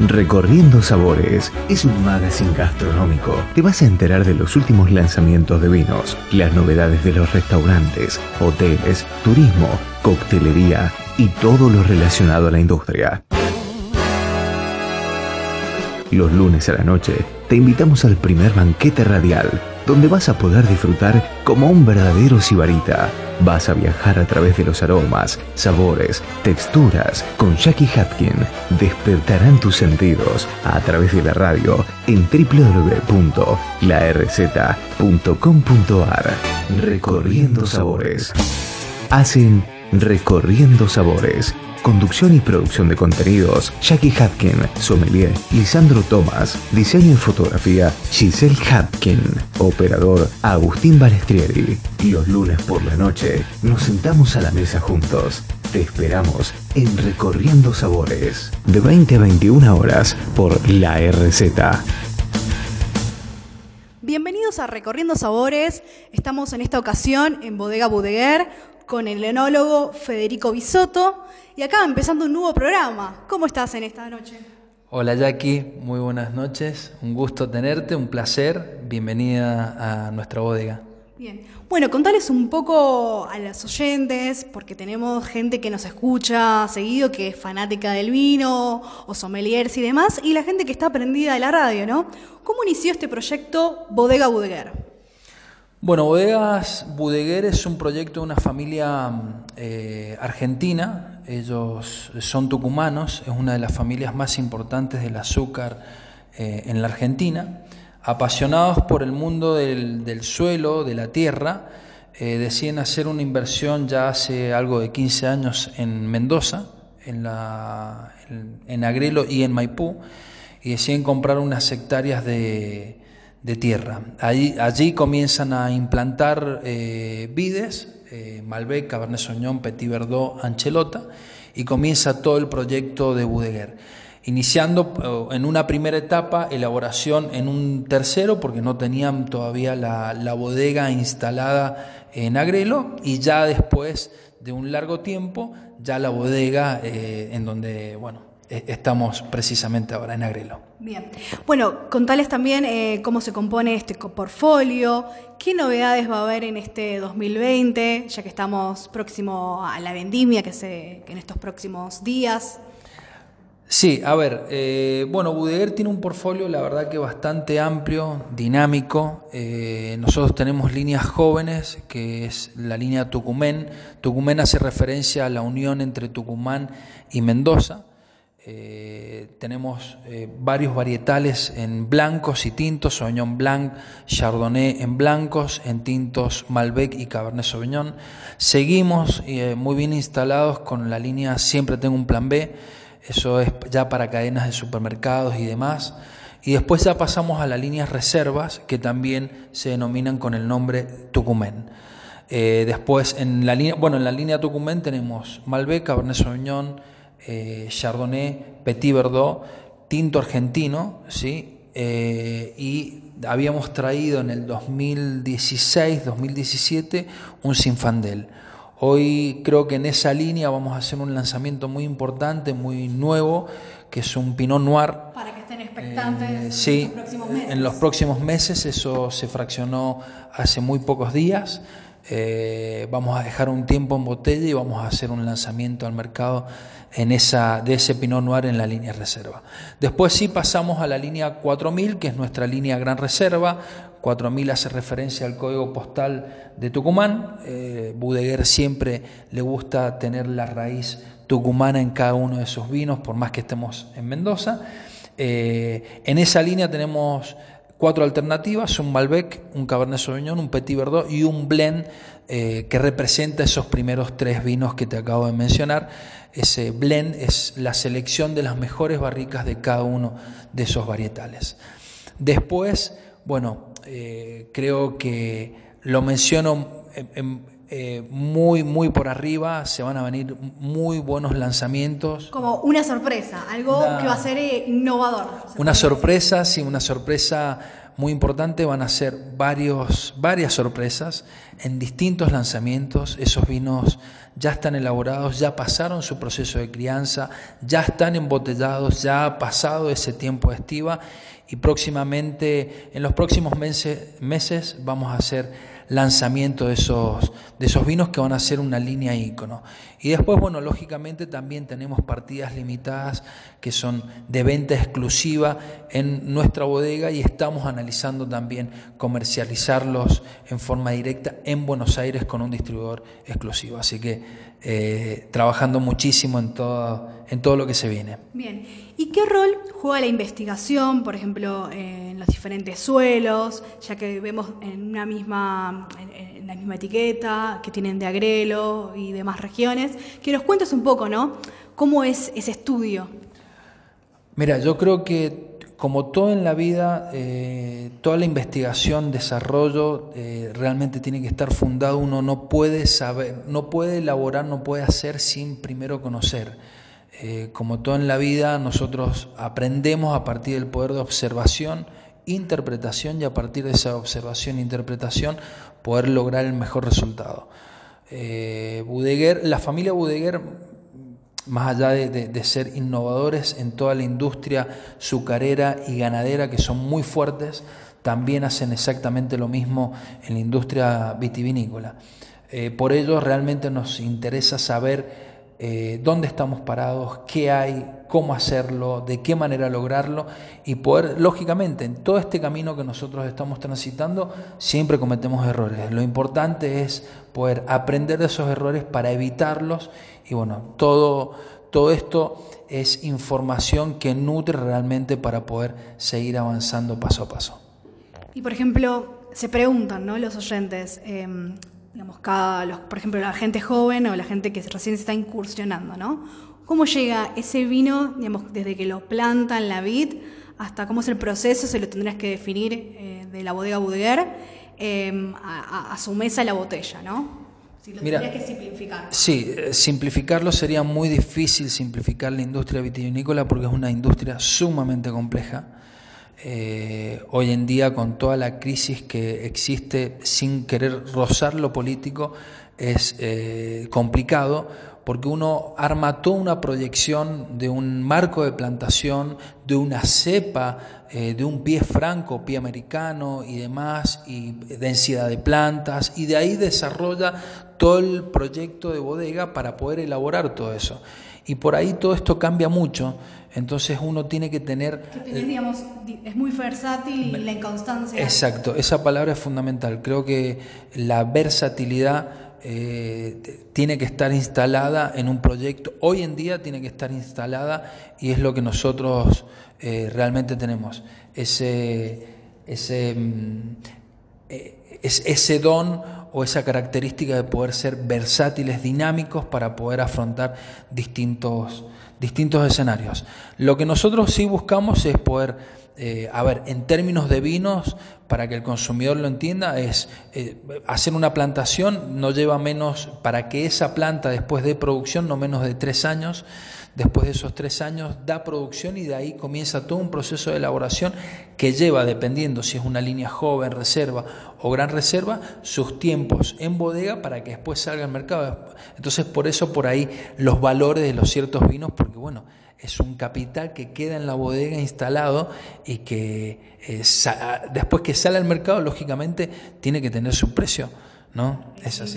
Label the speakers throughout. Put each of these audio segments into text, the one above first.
Speaker 1: Recorriendo Sabores es un magazine gastronómico. Te vas a enterar de los últimos lanzamientos de vinos, las novedades de los restaurantes, hoteles, turismo, coctelería y todo lo relacionado a la industria. Los lunes a la noche te invitamos al primer banquete radial, donde vas a poder disfrutar como un verdadero sibarita. Vas a viajar a través de los aromas, sabores, texturas. Con Jackie Hapkin despertarán tus sentidos a través de la radio en www.larz.com.ar. Recorriendo sabores. Hacen Recorriendo sabores Conducción y producción de contenidos, Jackie Hapkin, sommelier, Lisandro Thomas, diseño y fotografía, Giselle Hapkin, operador, Agustín Balestrieri. Los lunes por la noche nos sentamos a la mesa juntos. Te esperamos en Recorriendo Sabores, de 20 a 21 horas por la RZ.
Speaker 2: Bienvenidos a Recorriendo Sabores. Estamos en esta ocasión en Bodega Budeguer con el enólogo Federico Bisotto y acá empezando un nuevo programa. ¿Cómo estás en esta noche?
Speaker 3: Hola Jackie, muy buenas noches, un gusto tenerte, un placer, bienvenida a nuestra bodega.
Speaker 2: Bien, bueno, contales un poco a los oyentes, porque tenemos gente que nos escucha seguido, que es fanática del vino, o sommeliers y demás, y la gente que está aprendida de la radio, ¿no? ¿Cómo inició este proyecto Bodega Budeguer?
Speaker 3: Bueno, Bodegas Budeguer es un proyecto de una familia eh, argentina, ellos son tucumanos, es una de las familias más importantes del azúcar eh, en la Argentina, apasionados por el mundo del, suelo, de la tierra, eh, deciden hacer una inversión ya hace algo de 15 años en Mendoza, en, en Agrelo y en Maipú, y deciden comprar unas hectáreas de de tierra. Allí, allí comienzan a implantar eh, vides, eh, Malbec, Cabernet Sauvignon, Petit Verdot, Anchelota, y comienza todo el proyecto de Budeguer. Iniciando eh, en una primera etapa elaboración en un tercero, porque no tenían todavía la, la bodega instalada en Agrelo, y ya después de un largo tiempo, ya la bodega en donde, bueno, eh, estamos precisamente ahora en Agrelo.
Speaker 2: Bien. Bueno, contales también eh, cómo se compone este portfolio, qué novedades va a haber en este 2020, ya que estamos próximo a la vendimia, que, se, en estos próximos días.
Speaker 3: Sí, a ver, eh, bueno, Budeguer tiene un portfolio, la verdad que bastante amplio, dinámico. nosotros tenemos líneas jóvenes, que es la línea Tucumén. Tucumén hace referencia a la unión entre Tucumán y Mendoza. Eh, tenemos eh, varios varietales en blancos y tintos, Sauvignon Blanc, Chardonnay en blancos, en tintos Malbec y Cabernet Sauvignon. Seguimos eh, muy bien instalados con la línea Siempre tengo un plan B, eso es ya para cadenas de supermercados y demás. Y después ya pasamos a las líneas reservas que también se denominan con el nombre Tucumén. después en la línea, bueno, en la línea Tucumén tenemos Malbec, Cabernet Sauvignon, eh, Chardonnay, Petit Verdot, tinto argentino, ¿sí? Eh, y habíamos traído en el 2016, 2017 un Sinfandel. Hoy creo que en esa línea vamos a hacer un lanzamiento muy importante, muy nuevo, que es un Pinot Noir.
Speaker 2: Para que estén expectantes
Speaker 3: eh, sí, en los próximos meses. En los próximos meses, eso se fraccionó hace muy pocos días. Vamos a dejar un tiempo en botella y vamos a hacer un lanzamiento al mercado en esa, de ese Pinot Noir en la línea reserva. Después sí pasamos a la línea 4000, que es nuestra línea gran reserva. 4000 hace referencia al código postal de Tucumán. Eh, Budeguer siempre le gusta tener la raíz tucumana en cada uno de sus vinos, por más que estemos en Mendoza. Eh, en esa línea tenemos cuatro alternativas, un Malbec, un Cabernet Sauvignon, un Petit Verdot y un blend eh, que representa esos primeros tres vinos que te acabo de mencionar. Ese blend es la selección de las mejores barricas de cada uno de esos varietales. Después, bueno, eh, creo que lo menciono eh, muy, muy por arriba, se van a venir muy buenos lanzamientos.
Speaker 2: Como una sorpresa, algo que va a ser eh, innovador.
Speaker 3: Una sorpresa, sí, una sorpresa muy importante, van a ser varios, varias sorpresas en distintos lanzamientos. Esos vinos ya están elaborados, ya pasaron su proceso de crianza, ya están embotellados, ya ha pasado ese tiempo de estiva y próximamente, en los próximos meses, meses vamos a hacer lanzamiento de esos, de esos vinos que van a ser una línea ícono. Y después, bueno, lógicamente también tenemos partidas limitadas que son de venta exclusiva en nuestra bodega y estamos analizando también comercializarlos en forma directa en Buenos Aires con un distribuidor exclusivo. Así que eh, trabajando muchísimo en todo, en todo lo que se viene.
Speaker 2: Bien, ¿y qué rol juega la investigación, por ejemplo, en los diferentes suelos, ya que vemos en una misma, en, la misma etiqueta que tienen de Agrelo y demás regiones? Que nos cuentes un poco, ¿no? ¿Cómo es ese estudio?
Speaker 3: Mira, yo creo que como todo en la vida, eh, toda la investigación, desarrollo, eh, realmente tiene que estar fundado. Uno no puede saber, no puede elaborar, no puede hacer sin primero conocer. Eh, como todo en la vida, nosotros aprendemos a partir del poder de observación, interpretación y a partir de esa observación e interpretación poder lograr el mejor resultado. Budeguer, la familia Budeguer más allá de, ser innovadores en toda la industria sucarera y ganadera, que son muy fuertes, también hacen exactamente lo mismo en la industria vitivinícola. Eh, por ello realmente nos interesa saber eh, dónde estamos parados, qué hay, cómo hacerlo, de qué manera lograrlo y poder, lógicamente, en todo este camino que nosotros estamos transitando, siempre cometemos errores. Lo importante es poder aprender de esos errores para evitarlos y bueno, todo, todo esto es información que nutre realmente para poder seguir avanzando paso a paso.
Speaker 2: Y por ejemplo, se preguntan ¿no? los oyentes, em, digamos, cada, los, por ejemplo, la gente joven o la gente que recién se está incursionando, ¿no? ¿Cómo llega ese vino, digamos, desde que lo plantan la vid hasta cómo es el proceso? Se lo tendrás que definir eh, de la bodega Budeguer em, a, a, su mesa la botella, ¿no? Si lo Mira, que simplificar.
Speaker 3: Sí, eh, simplificarlo sería muy difícil simplificar la industria vitivinícola porque es una industria sumamente compleja. Eh, hoy en día con toda la crisis que existe sin querer rozar lo político es eh, complicado porque uno arma toda una proyección de un marco de plantación, de una cepa, eh, de un pie franco, pie americano y demás, y densidad de plantas, y de ahí desarrolla todo el proyecto de bodega para poder elaborar todo eso. Y por ahí todo esto cambia mucho, entonces uno tiene que tener...
Speaker 2: Que digamos, es muy versátil y la inconstancia.
Speaker 3: Exacto, esa palabra es fundamental. Creo que la versatilidad eh, tiene que estar instalada en un proyecto, hoy en día tiene que estar instalada y es lo que nosotros eh, realmente tenemos, ese, ese, eh, ese don o esa característica de poder ser versátiles, dinámicos para poder afrontar distintos, distintos escenarios. Lo que nosotros sí buscamos es poder eh, a ver, en términos de vinos, para que el consumidor lo entienda, es eh, hacer una plantación no lleva menos, para que esa planta después de producción, no menos de tres años, después de esos tres años da producción y de ahí comienza todo un proceso de elaboración que lleva, dependiendo si es una línea joven, reserva o gran reserva, sus tiempos en bodega para que después salga al mercado. Entonces, por eso por ahí los valores de los ciertos vinos, porque bueno, es un capital que queda en la bodega instalado y que eh, después que sale al mercado, lógicamente, tiene que tener su precio. ¿No? Es así.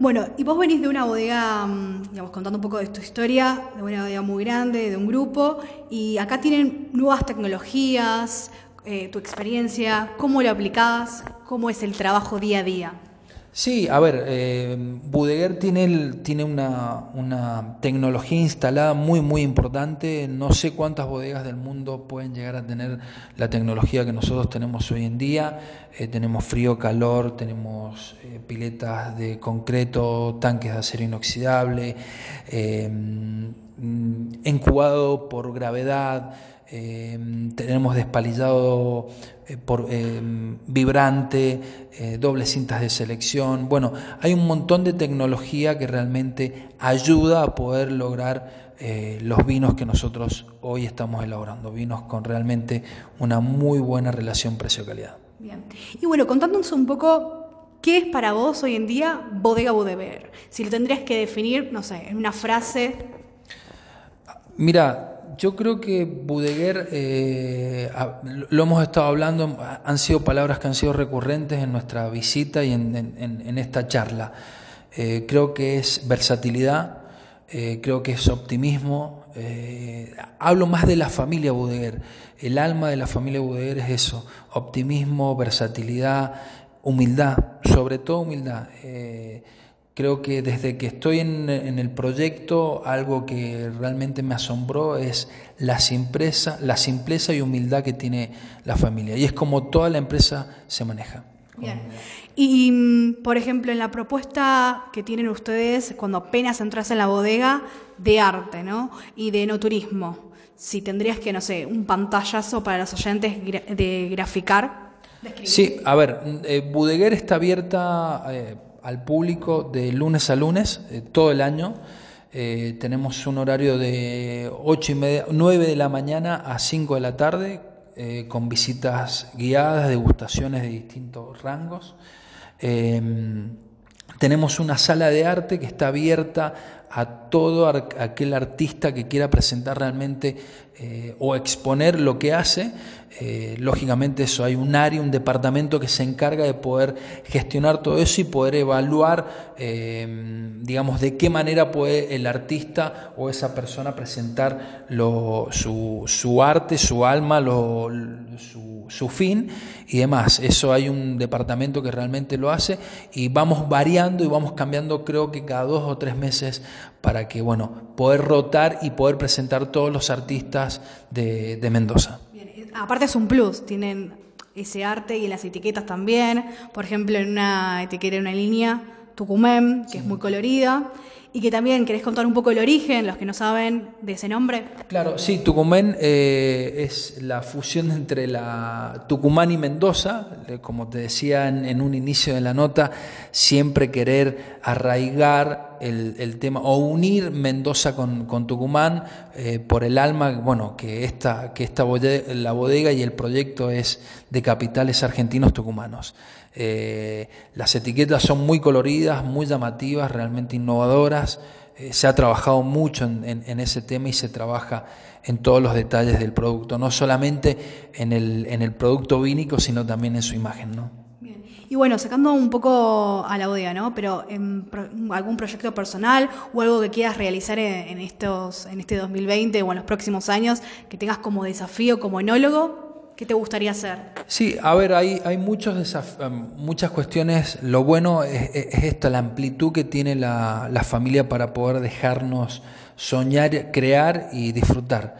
Speaker 2: Bueno, y vos venís de una bodega, mm, digamos, contando un poco de tu historia, de una bodega muy grande, de un grupo, y acá tienen nuevas tecnologías, eh, tu experiencia, cómo lo aplicás, cómo es el trabajo día a día.
Speaker 3: Sí, a ver, eh, Budeguer tiene, tiene una, tecnología instalada muy, muy importante. No sé cuántas bodegas del mundo pueden llegar a tener la tecnología que nosotros tenemos hoy en día. Eh, tenemos frío, calor, tenemos eh, piletas de concreto, tanques de acero inoxidable, incubado por gravedad. Em, tenemos despalillado eh, por em, vibrante, eh, dobles cintas de selección. Bueno, hay un montón de tecnología que realmente ayuda a poder lograr eh, los vinos que nosotros hoy estamos elaborando, vinos con realmente una muy buena relación precio-calidad.
Speaker 2: Bien. Y bueno, contándonos un poco, ¿qué es para vos hoy en día Bodega Bodever? Si lo tendrías que definir, no sé, en una frase.
Speaker 3: Mira, yo creo que Budeguer, eh, lo hemos estado hablando, han sido palabras que han sido recurrentes en nuestra visita y en, esta charla. Eh, creo que es versatilidad, eh, creo que es optimismo. hablo más de la familia Budeguer. El alma de la familia Budeguer es eso, optimismo, versatilidad, humildad, sobre todo humildad. Creo que desde que estoy en, el proyecto, algo que realmente me asombró es la simpleza, la simpleza y humildad que tiene la familia. Y es como toda la empresa se maneja.
Speaker 2: Bien. Y, mm, por ejemplo, en la propuesta que tienen ustedes cuando apenas entras en la bodega de arte, ¿no? Y de no turismo. Si tendrías que, no sé, un pantallazo para los oyentes de graficar.
Speaker 3: Sí, a ver, eh, Budeguer está abierta... Eh, al público de lunes a lunes, eh, todo el año. Eh, tenemos un horario de 8 y media, 9 de la mañana a 5 de la tarde, eh, con visitas guiadas, degustaciones de distintos rangos. Tenemos una sala de arte que está abierta a todo aquel artista que quiera presentar realmente o exponer lo que hace. Eh, lógicamente eso, hay un área, un departamento que se encarga de poder gestionar todo eso y poder evaluar, eh, digamos, de qué manera puede el artista o esa persona presentar su, arte, su alma, su, su, fin y demás. Eso hay un departamento que realmente lo hace y vamos variando y vamos cambiando creo que cada dos o tres meses para que, bueno, poder rotar y poder presentar todos los artistas de Mendoza
Speaker 2: aparte es un plus, tienen ese arte y las etiquetas también. Por ejemplo, en una etiqueta, en una línea, Tucumán, que es muy colorida y que también querés contar un poco el origen, los que no saben de ese nombre.
Speaker 3: Claro, sí, Tucumán eh, es la fusión entre la Tucumán y Mendoza, como te decía en, un inicio de la nota, siempre querer arraigar el, tema o unir Mendoza con, Tucumán eh, por el alma, bueno, que esta, que esta la bodega y el proyecto es de capitales argentinos tucumanos. Eh, las etiquetas son muy coloridas, muy llamativas, realmente innovadoras. Eh, se ha trabajado mucho en, ese tema y se trabaja en todos los detalles del producto, no solamente en el, en el producto vínico, sino también en su imagen. ¿no?
Speaker 2: Y bueno, sacando un poco a la bodega, ¿no? Pero en algún proyecto personal o algo que quieras realizar en, estos, en este 2020 o en los próximos años, que tengas como desafío como enólogo, ¿Qué te gustaría hacer?
Speaker 3: Sí, a ver, hay, hay muchos em, muchas cuestiones. Lo bueno es, esta, la amplitud que tiene la, familia para poder dejarnos soñar, crear y disfrutar.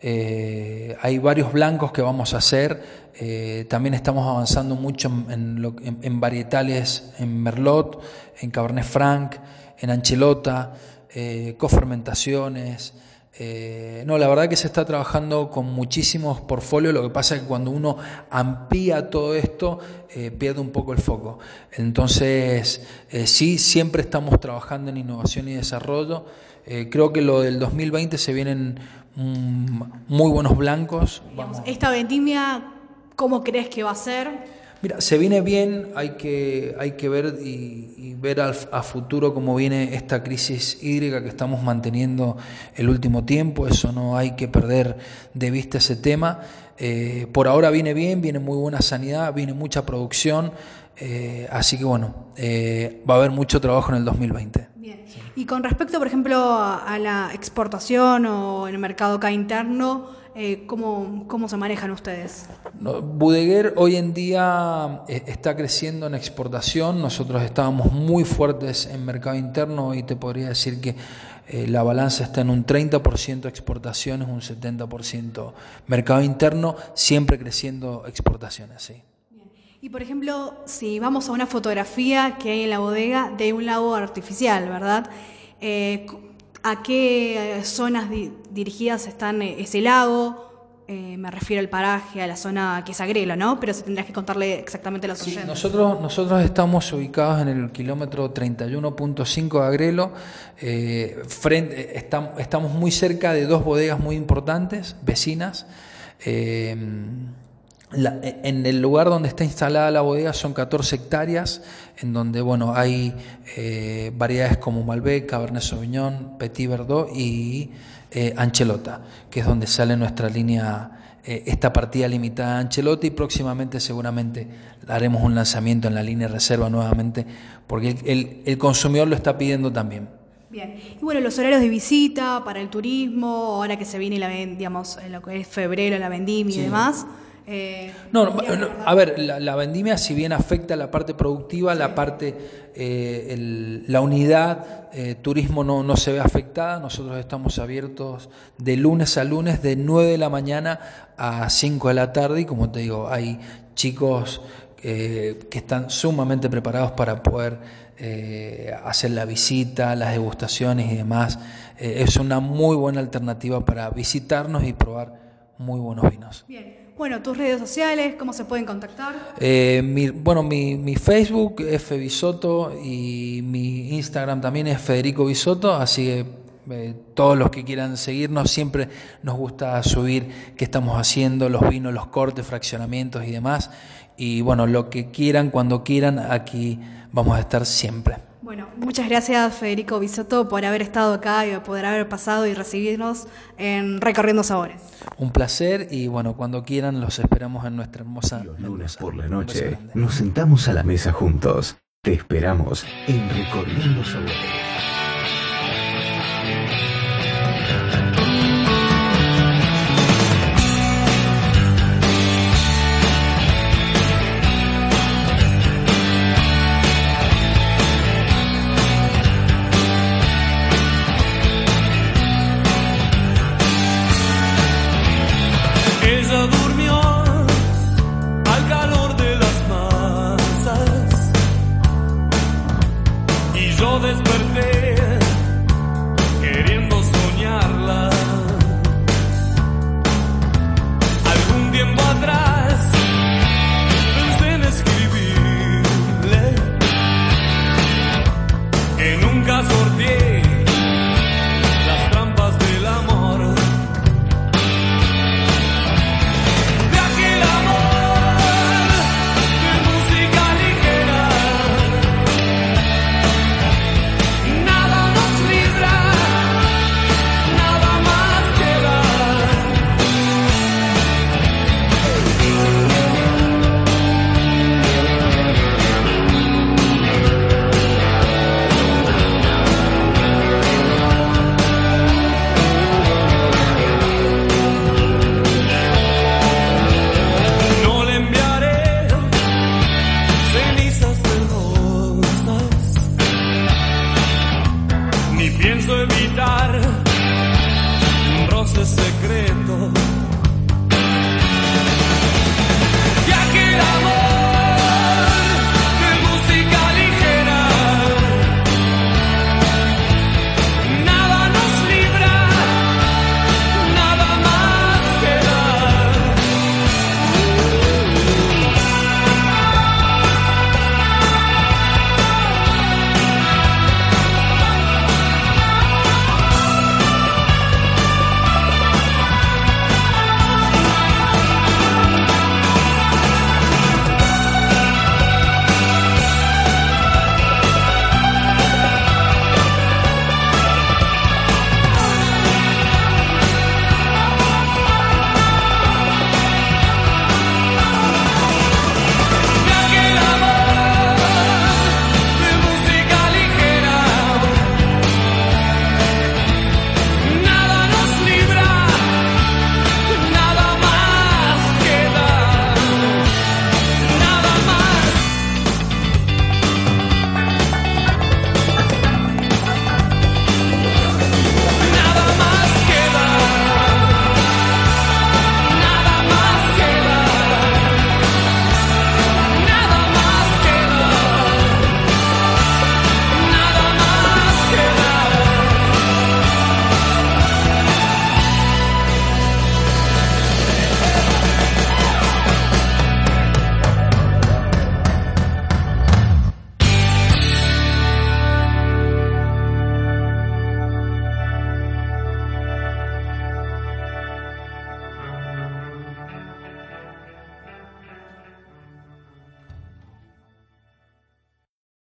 Speaker 3: Eh, hay varios blancos que vamos a hacer. Eh, también estamos avanzando mucho en, en, varietales, en Merlot, en Cabernet Franc, en Anchelota, eh, cofermentaciones. Eh, no, la verdad que se está trabajando con muchísimos portfolios, lo que pasa es que cuando uno amplía todo esto eh, pierde un poco el foco. Entonces, eh, sí, siempre estamos trabajando en innovación y desarrollo. creo que lo del 2020 se vienen mm, muy buenos blancos.
Speaker 2: Esta vendimia, ¿cómo crees que va a ser?
Speaker 3: Mira, se viene bien, hay que, hay que ver y, ver al, a futuro cómo viene esta crisis hídrica que estamos manteniendo el último tiempo, eso no hay que perder de vista ese tema. Eh, por ahora viene bien, viene muy buena sanidad, viene mucha producción, eh, así que bueno, eh, va a haber mucho trabajo en el 2020.
Speaker 2: Bien. Y con respecto, por ejemplo, a la exportación o el mercado acá interno, eh, ¿cómo, se manejan ustedes?
Speaker 3: Budeguer hoy en día eh, está creciendo en exportación. Nosotros estábamos muy fuertes en mercado interno y te podría decir que eh, la balanza está en un 30% exportaciones, un 70% mercado interno, siempre creciendo exportaciones. Sí.
Speaker 2: Y por ejemplo, si vamos a una fotografía que hay en la bodega de un lago artificial, ¿verdad? A qué zonas dirigidas están eh, ese lago, eh, me refiero al paraje, a la zona que es Agrelo, ¿no? Pero si tendrás que contarle exactamente los
Speaker 3: Sí,
Speaker 2: oyentes.
Speaker 3: nosotros, nosotros estamos ubicados en el kilómetro 31.5 de Agrelo. eh, frente, estamos muy cerca de dos bodegas muy importantes, vecinas. eh, la- en el lugar donde está instalada la bodega son 14 hectáreas, en donde bueno, hay eh, variedades como Malbec, Cabernet Sauvignon, Petit Verdot y eh, Anchelota, que es donde sale nuestra línea, eh, esta partida limitada de Anchelota y próximamente seguramente haremos un lanzamiento en la línea reserva nuevamente, porque el, el- el consumidor lo está pidiendo también.
Speaker 2: Bien. Y bueno, los horarios de visita para el turismo, ahora que se viene la, ven- digamos, en lo que es febrero, la vendimia y demás. Eh,
Speaker 3: No, no, no, a ver, la, la vendimia si bien afecta la parte productiva, la parte, eh, el- la unidad eh, turismo no, no se ve afectada. Nosotros estamos abiertos de lunes a lunes de 9 de la mañana a 5 de la tarde y como te digo, hay chicos eh, que están sumamente preparados para poder eh, hacer la visita, las degustaciones y demás. Es una muy buena alternativa para visitarnos y probar muy buenos vinos.
Speaker 2: Bien. Bueno, tus redes sociales, ¿cómo se pueden contactar?
Speaker 3: Eh, mi, bueno, mi, mi Facebook es Febisoto y mi Instagram también es Federico Bisotto, así que eh, todos los que quieran seguirnos, siempre nos gusta subir qué estamos haciendo, los vinos, los cortes, fraccionamientos y demás. Y bueno, lo que quieran, cuando quieran, aquí vamos a estar siempre.
Speaker 2: Bueno, muchas gracias Federico Bisotto por haber estado acá y poder haber pasado y recibirnos en Recorriendo Sabores.
Speaker 3: Un placer y bueno, cuando quieran los esperamos en nuestra hermosa
Speaker 1: Los lunes
Speaker 3: Mendoza.
Speaker 1: por la noche nos sentamos a la mesa juntos. Te esperamos en Recorriendo Sabores.